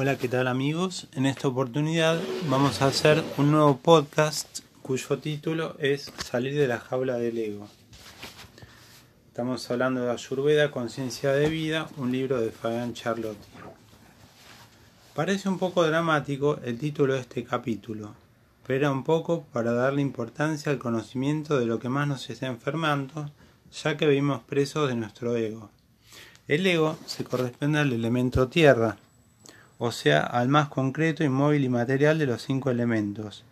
Hola, ¿qué tal amigos? En esta oportunidad vamos a hacer un nuevo podcast cuyo título es Salir de la jaula del ego. Estamos hablando de Ayurveda, Conciencia de Vida, un libro de Fabián Charlotti. Parece un poco dramático el título de este capítulo, pero era un poco para darle importancia al conocimiento de lo que más nos está enfermando, ya que vivimos presos de nuestro ego. El ego se corresponde al elemento tierra, o sea, al más concreto, inmóvil y material de los cinco elementos.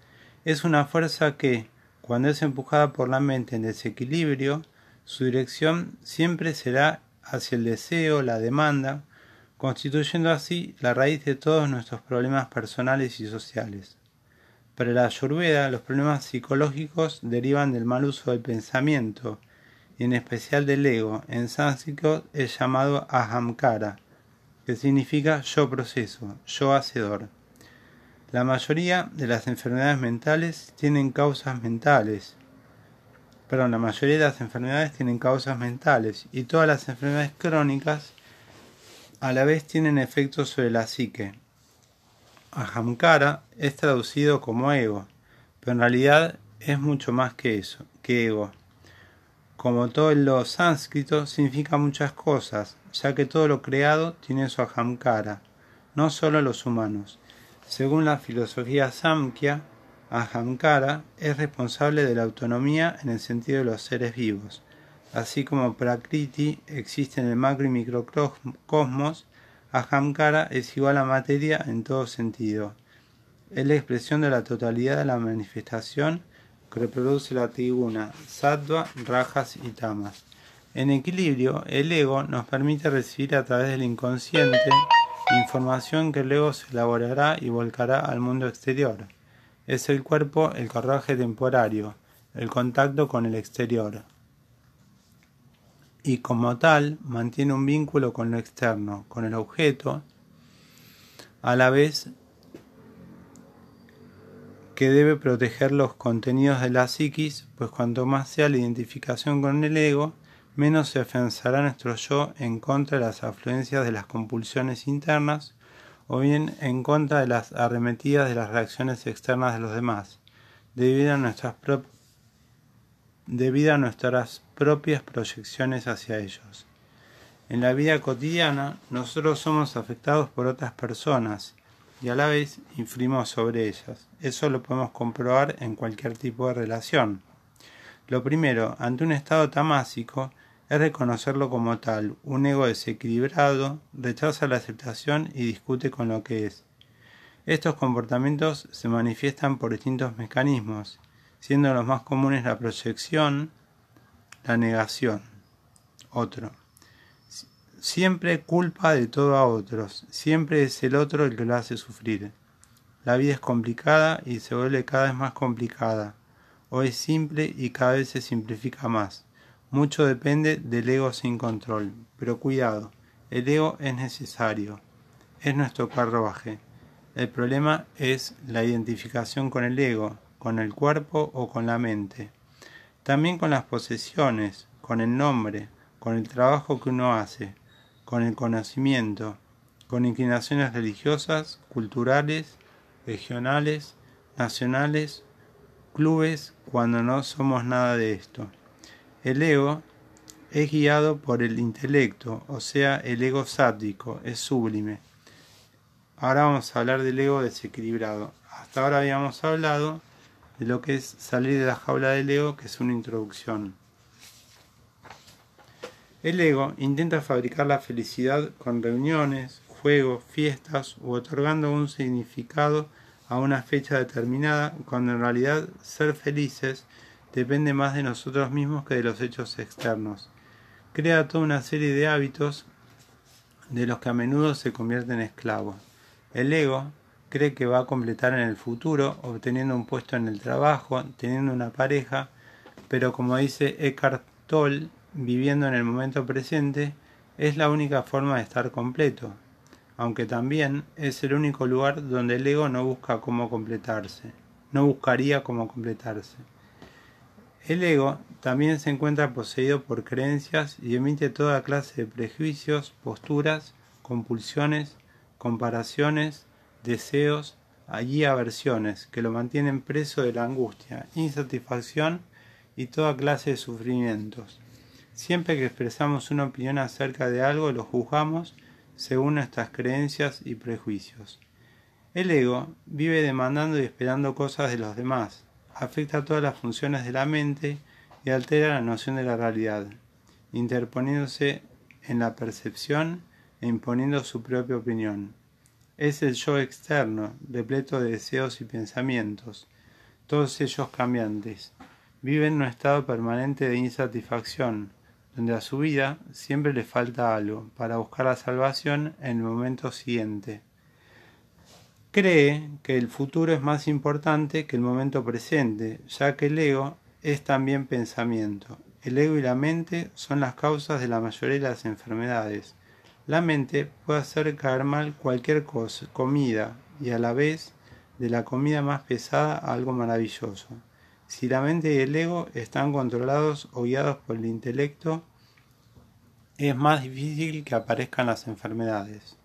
Es una fuerza que, cuando es empujada por la mente en desequilibrio, su dirección siempre será hacia el deseo, la demanda, constituyendo así la raíz de todos nuestros problemas personales y sociales. Para la Ayurveda, los problemas psicológicos derivan del mal uso del pensamiento, y en especial del ego. En sánscrito es llamado ahamkara, que significa yo proceso, yo hacedor. La mayoría de las enfermedades mentales tienen causas mentales. Perdón, la mayoría de las enfermedades tienen causas mentales y todas las enfermedades crónicas a la vez tienen efectos sobre la psique. Ahamkara es traducido como ego, pero en realidad es mucho más que eso, que ego. Como todo lo sánscrito, significa muchas cosas, ya que todo lo creado tiene su ahamkara, no solo los humanos. Según la filosofía samkhya, ahamkara es responsable de la autonomía en el sentido de los seres vivos. Así como prakriti existe en el macro y microcosmos, ahamkara es igual a materia en todo sentido. Es la expresión de la totalidad de la manifestación reproduce la tribuna, sattva, rajas y tamas. En equilibrio, el ego nos permite recibir a través del inconsciente información que luego se elaborará y volcará al mundo exterior. Es el cuerpo el carruaje temporario, el contacto con el exterior. Y como tal, mantiene un vínculo con lo externo, con el objeto, a la vez que debe proteger los contenidos de la psiquis, pues cuanto más sea la identificación con el ego, menos se afianzará nuestro yo en contra de las afluencias de las compulsiones internas o bien en contra de las arremetidas de las reacciones externas de los demás, debido a nuestras, debido a nuestras propias proyecciones hacia ellos. En la vida cotidiana, nosotros somos afectados por otras personas y a la vez influimos sobre ellas. Eso lo podemos comprobar en cualquier tipo de relación. Lo primero, ante un estado tamásico, es reconocerlo como tal. Un ego desequilibrado rechaza la aceptación y discute con lo que es. Estos comportamientos se manifiestan por distintos mecanismos, siendo los más comunes la proyección, la negación. Otro. Siempre culpa de todo a otros, siempre es el otro el que lo hace sufrir. La vida es complicada y se vuelve cada vez más complicada, o es simple y cada vez se simplifica más. Mucho depende del ego sin control, pero cuidado, el ego es necesario, es nuestro carruaje. El problema es la identificación con el ego, con el cuerpo o con la mente. También con las posesiones, con el nombre, con el trabajo que uno hace, con el conocimiento, con inclinaciones religiosas, culturales, regionales, nacionales, clubes, cuando no somos nada de esto. El ego es guiado por el intelecto, o sea, el ego sádico, es sublime. Ahora vamos a hablar del ego desequilibrado. Hasta ahora habíamos hablado de lo que es salir de la jaula del ego, que es una introducción. El ego intenta fabricar la felicidad con reuniones, juegos, fiestas u otorgando un significado a una fecha determinada, cuando en realidad ser felices depende más de nosotros mismos que de los hechos externos. Crea toda una serie de hábitos de los que a menudo se convierten en esclavos. El ego cree que va a completar en el futuro, obteniendo un puesto en el trabajo, teniendo una pareja, pero como dice Eckhart Tolle, viviendo en el momento presente es la única forma de estar completo, aunque también es el único lugar donde el ego no busca cómo completarse, no buscaría cómo completarse. El ego también se encuentra poseído por creencias y emite toda clase de prejuicios, posturas, compulsiones, comparaciones, deseos y aversiones que lo mantienen preso de la angustia, insatisfacción y toda clase de sufrimientos. Siempre que expresamos una opinión acerca de algo, lo juzgamos según nuestras creencias y prejuicios. El ego vive demandando y esperando cosas de los demás, afecta todas las funciones de la mente y altera la noción de la realidad, interponiéndose en la percepción e imponiendo su propia opinión. Es el yo externo, repleto de deseos y pensamientos, todos ellos cambiantes. Vive en un estado permanente de insatisfacción, donde a su vida siempre le falta algo para buscar la salvación en el momento siguiente. Cree que el futuro es más importante que el momento presente, ya que el ego es también pensamiento. El ego y la mente son las causas de la mayoría de las enfermedades. La mente puede hacer caer mal cualquier cosa, comida, y a la vez de la comida más pesada a algo maravilloso. Si la mente y el ego están controlados o guiados por el intelecto, es más difícil que aparezcan las enfermedades.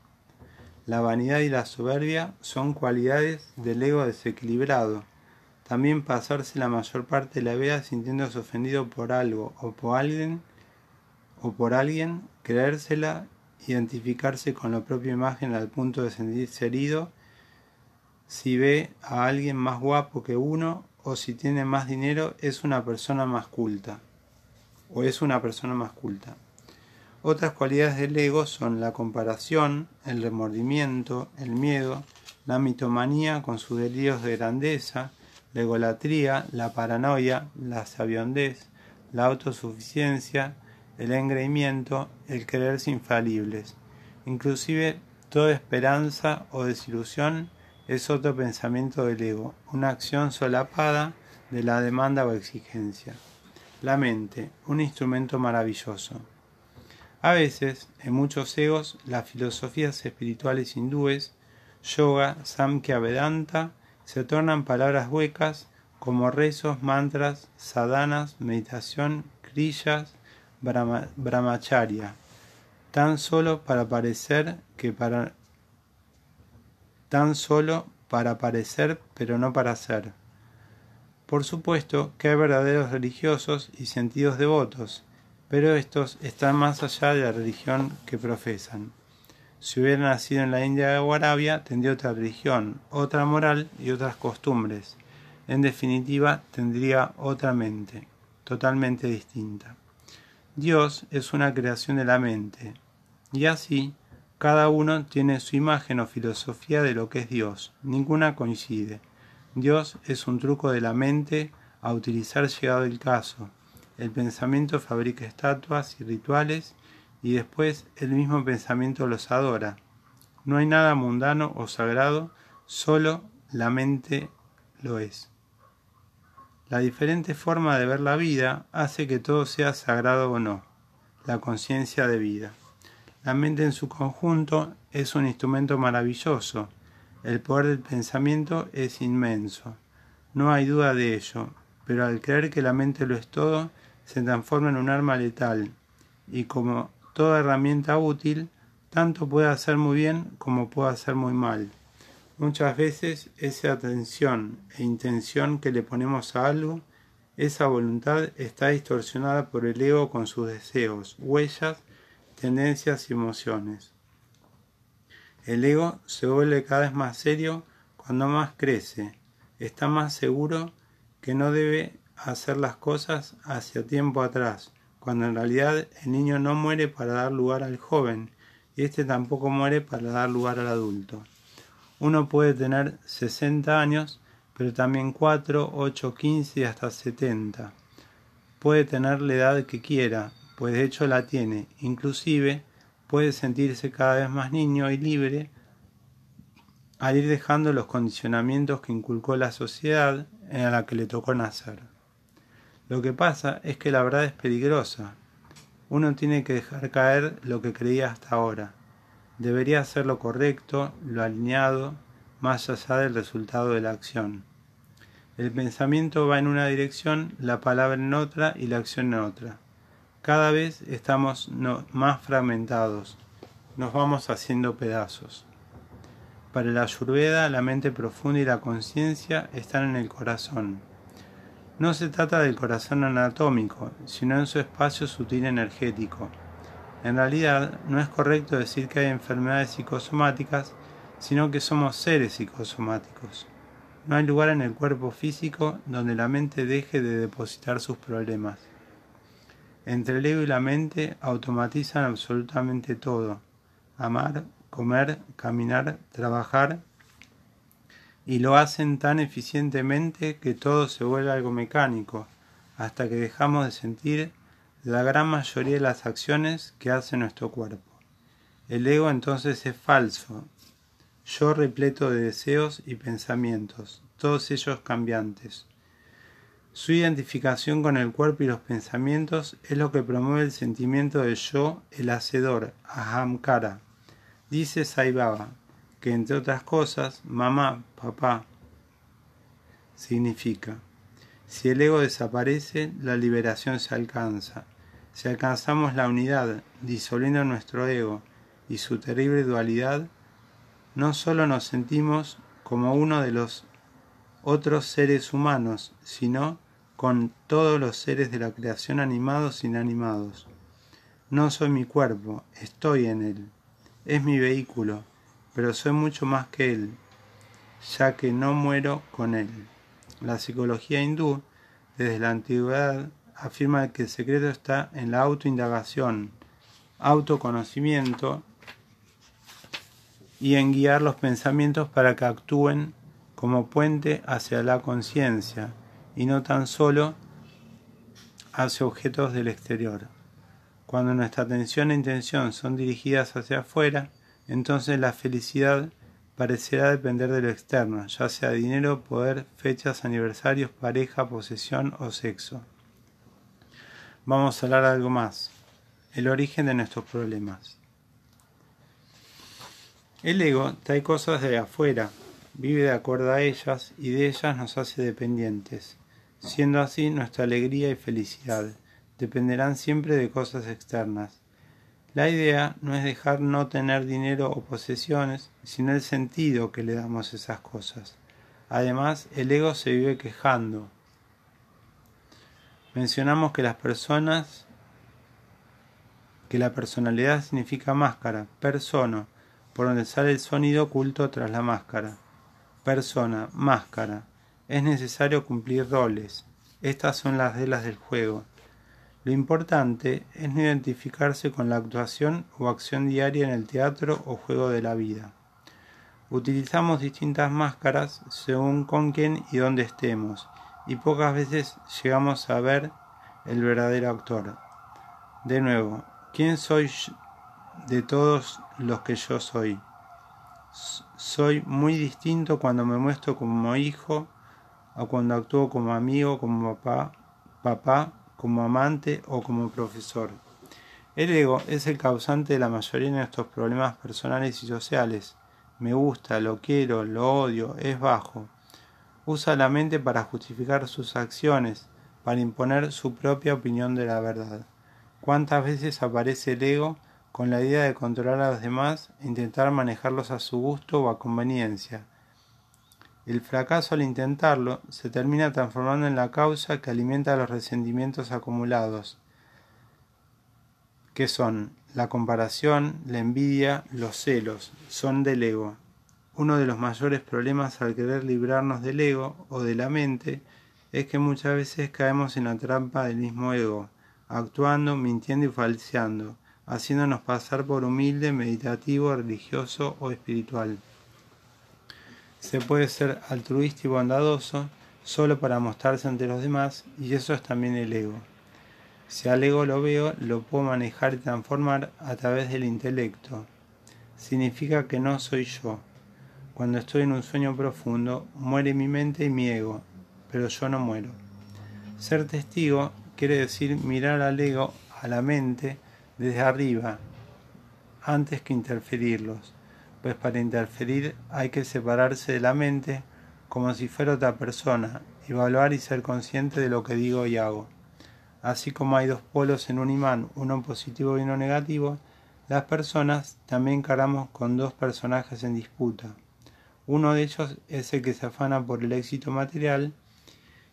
La vanidad y la soberbia son cualidades del ego desequilibrado. También pasarse la mayor parte de la vida sintiéndose ofendido por algo o por alguien o por alguien, creérsela, identificarse con la propia imagen al punto de sentirse herido si ve a alguien más guapo que uno o si tiene más dinero es una persona más culta o es una persona más culta. Otras cualidades del ego son la comparación, el remordimiento, el miedo, la mitomanía con sus delirios de grandeza, la egolatría, la paranoia, la sabiondez, la autosuficiencia, el engreimiento, el creerse infalibles. Inclusive toda esperanza o desilusión es otro pensamiento del ego, una acción solapada de la demanda o exigencia. La mente, un instrumento maravilloso. A veces, en muchos egos, las filosofías espirituales hindúes, yoga, samkhya, vedanta, se tornan palabras huecas como rezos, mantras, sadhanas, meditación, kriyas, brahmacharya, tan solo para parecer que para tan solo para parecer, pero no para ser. Por supuesto que hay verdaderos religiosos y sentidos devotos, pero estos están más allá de la religión que profesan. Si hubiera nacido en la India o Arabia, tendría otra religión, otra moral y otras costumbres. En definitiva, tendría otra mente, totalmente distinta. Dios es una creación de la mente, y así cada uno tiene su imagen o filosofía de lo que es Dios, ninguna coincide. Dios es un truco de la mente a utilizar llegado el caso, el pensamiento fabrica estatuas y rituales y después el mismo pensamiento los adora. No hay nada mundano o sagrado, solo la mente lo es. La diferente forma de ver la vida hace que todo sea sagrado o no, la conciencia de vida. La mente en su conjunto es un instrumento maravilloso, el poder del pensamiento es inmenso, no hay duda de ello, pero al creer que la mente lo es todo, se transforma en un arma letal. Y como toda herramienta útil, tanto puede hacer muy bien como puede hacer muy mal. Muchas veces esa atención e intención que le ponemos a algo, esa voluntad está distorsionada por el ego con sus deseos, huellas, tendencias y emociones. El ego se vuelve cada vez más serio cuando más crece, está más seguro que no debe hacer las cosas hacia tiempo atrás, cuando en realidad el niño no muere para dar lugar al joven y éste tampoco muere para dar lugar al adulto. Uno puede tener 60 años, pero también 4, 8, 15 y hasta 70. Puede tener la edad que quiera, pues de hecho la tiene. Inclusive puede sentirse cada vez más niño y libre al ir dejando los condicionamientos que inculcó la sociedad en la que le tocó nacer. Lo que pasa es que la verdad es peligrosa. Uno tiene que dejar caer lo que creía hasta ahora. Debería hacer lo correcto, lo alineado, más allá del resultado de la acción. El pensamiento va en una dirección, la palabra en otra y la acción en otra. Cada vez estamos más fragmentados, nos vamos haciendo pedazos. Para la Ayurveda, la mente profunda y la conciencia están en el corazón. No se trata del corazón anatómico, sino en su espacio sutil energético. En realidad, no es correcto decir que hay enfermedades psicosomáticas, sino que somos seres psicosomáticos. No hay lugar en el cuerpo físico donde la mente deje de depositar sus problemas. Entre el ego y la mente automatizan absolutamente todo. Amar, comer, caminar, trabajar, y lo hacen tan eficientemente que todo se vuelve algo mecánico, hasta que dejamos de sentir la gran mayoría de las acciones que hace nuestro cuerpo. El ego entonces es falso, yo repleto de deseos y pensamientos, todos ellos cambiantes. Su identificación con el cuerpo y los pensamientos es lo que promueve el sentimiento de yo, el hacedor, ahamkara. Dice Saibaba que entre otras cosas, mamá, papá, significa. Si el ego desaparece, la liberación se alcanza. Si alcanzamos la unidad, disolviendo nuestro ego y su terrible dualidad, no solo nos sentimos como uno de los otros seres humanos, sino con todos los seres de la creación animados e inanimados. No soy mi cuerpo, estoy en él. Es mi vehículo, pero soy mucho más que él, ya que no muero con él. La psicología hindú, desde la antigüedad, afirma que el secreto está en la autoindagación, autoconocimiento y en guiar los pensamientos para que actúen como puente hacia la conciencia y no tan solo hacia objetos del exterior. Cuando nuestra atención e intención son dirigidas hacia afuera, entonces la felicidad parecerá depender de lo externo, ya sea dinero, poder, fechas, aniversarios, pareja, posesión o sexo. Vamos a hablar algo más, el origen de nuestros problemas. El ego trae cosas de afuera, vive de acuerdo a ellas y de ellas nos hace dependientes. Siendo así, nuestra alegría y felicidad dependerán siempre de cosas externas. La idea no es dejar no tener dinero o posesiones, sino el sentido que le damos a esas cosas. Además, el ego se vive quejando. Mencionamos que las personas, que la personalidad significa máscara, persona, por donde sale el sonido oculto tras la máscara. Persona, máscara. Es necesario cumplir roles. Estas son las reglas del juego. Lo importante es no identificarse con la actuación o acción diaria en el teatro o juego de la vida. Utilizamos distintas máscaras según con quién y dónde estemos, y pocas veces llegamos a ver el verdadero actor. De nuevo, ¿quién soy de todos los que yo soy. Soy muy distinto cuando me muestro como hijo o cuando actúo como amigo, como papá, papá, como amante o como profesor. El ego es el causante de la mayoría de nuestros problemas personales y sociales. Me gusta, lo quiero, lo odio, es bajo. Usa la mente para justificar sus acciones, para imponer su propia opinión de la verdad. ¿Cuántas veces aparece el ego con la idea de controlar a los demás e intentar manejarlos a su gusto o a conveniencia. El fracaso al intentarlo se termina transformando en la causa que alimenta los resentimientos acumulados, que son la comparación, la envidia, los celos, son del ego. Uno de los mayores problemas al querer librarnos del ego o de la mente es que muchas veces caemos en la trampa del mismo ego, actuando, mintiendo y falseando, haciéndonos pasar por humilde, meditativo, religioso o espiritual. Se puede ser altruista y bondadoso solo para mostrarse ante los demás y eso es también el ego. Si al ego lo veo, lo puedo manejar y transformar a través del intelecto. Significa que no soy yo. Cuando estoy en un sueño profundo, muere mi mente y mi ego, pero yo no muero. Ser testigo quiere decir mirar al ego, a la mente, desde arriba antes que interferirlos, pues para interferir hay que separarse de la mente como si fuera otra persona, evaluar y ser consciente de lo que digo y hago. Así como hay dos polos en un imán, uno positivo y uno negativo, las personas también cargamos con dos personajes en disputa. Uno de ellos es el que se afana por el éxito material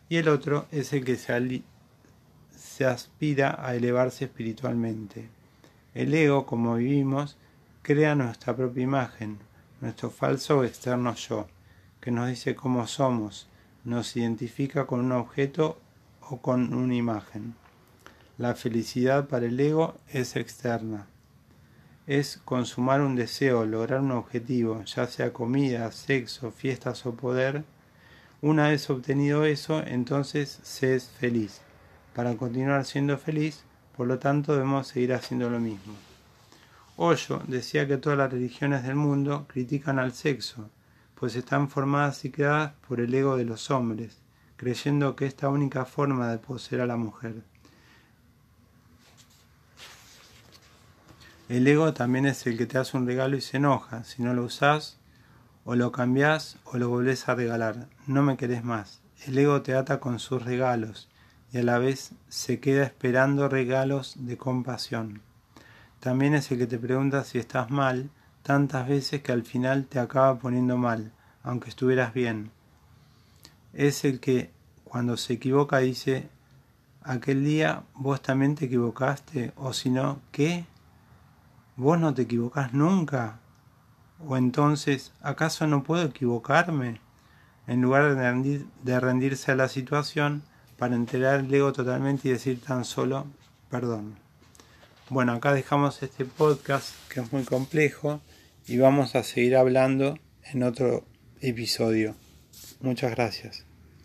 y el otro es el que se, se aspira a elevarse espiritualmente. El ego, como vivimos, crea nuestra propia imagen, nuestro falso externo yo, que nos dice cómo somos, nos identifica con un objeto o con una imagen. La felicidad para el ego es externa. Es consumar un deseo, lograr un objetivo, ya sea comida, sexo, fiestas o poder. Una vez obtenido eso, entonces se es feliz. Para continuar siendo feliz, por lo tanto, debemos seguir haciendo lo mismo. Hoyo decía que todas las religiones del mundo critican al sexo, pues están formadas y creadas por el ego de los hombres, creyendo que esta única forma de poseer a la mujer. El ego también es el que te hace un regalo y se enoja. Si no lo usás, o lo cambiás o lo volvés a regalar. No me querés más. El ego te ata con sus regalos y a la vez se queda esperando regalos de compasión. También es el que te pregunta si estás mal tantas veces que al final te acaba poniendo mal, aunque estuvieras bien. Es el que cuando se equivoca dice, aquel día vos también te equivocaste, o si no, ¿qué? ¿Vos no te equivocás nunca? ¿O entonces, acaso no puedo equivocarme? En lugar de, de rendirse a la situación para enterar el ego totalmente y decir tan solo perdón. Bueno, acá dejamos este podcast que es muy complejo y vamos a seguir hablando en otro episodio. Muchas gracias.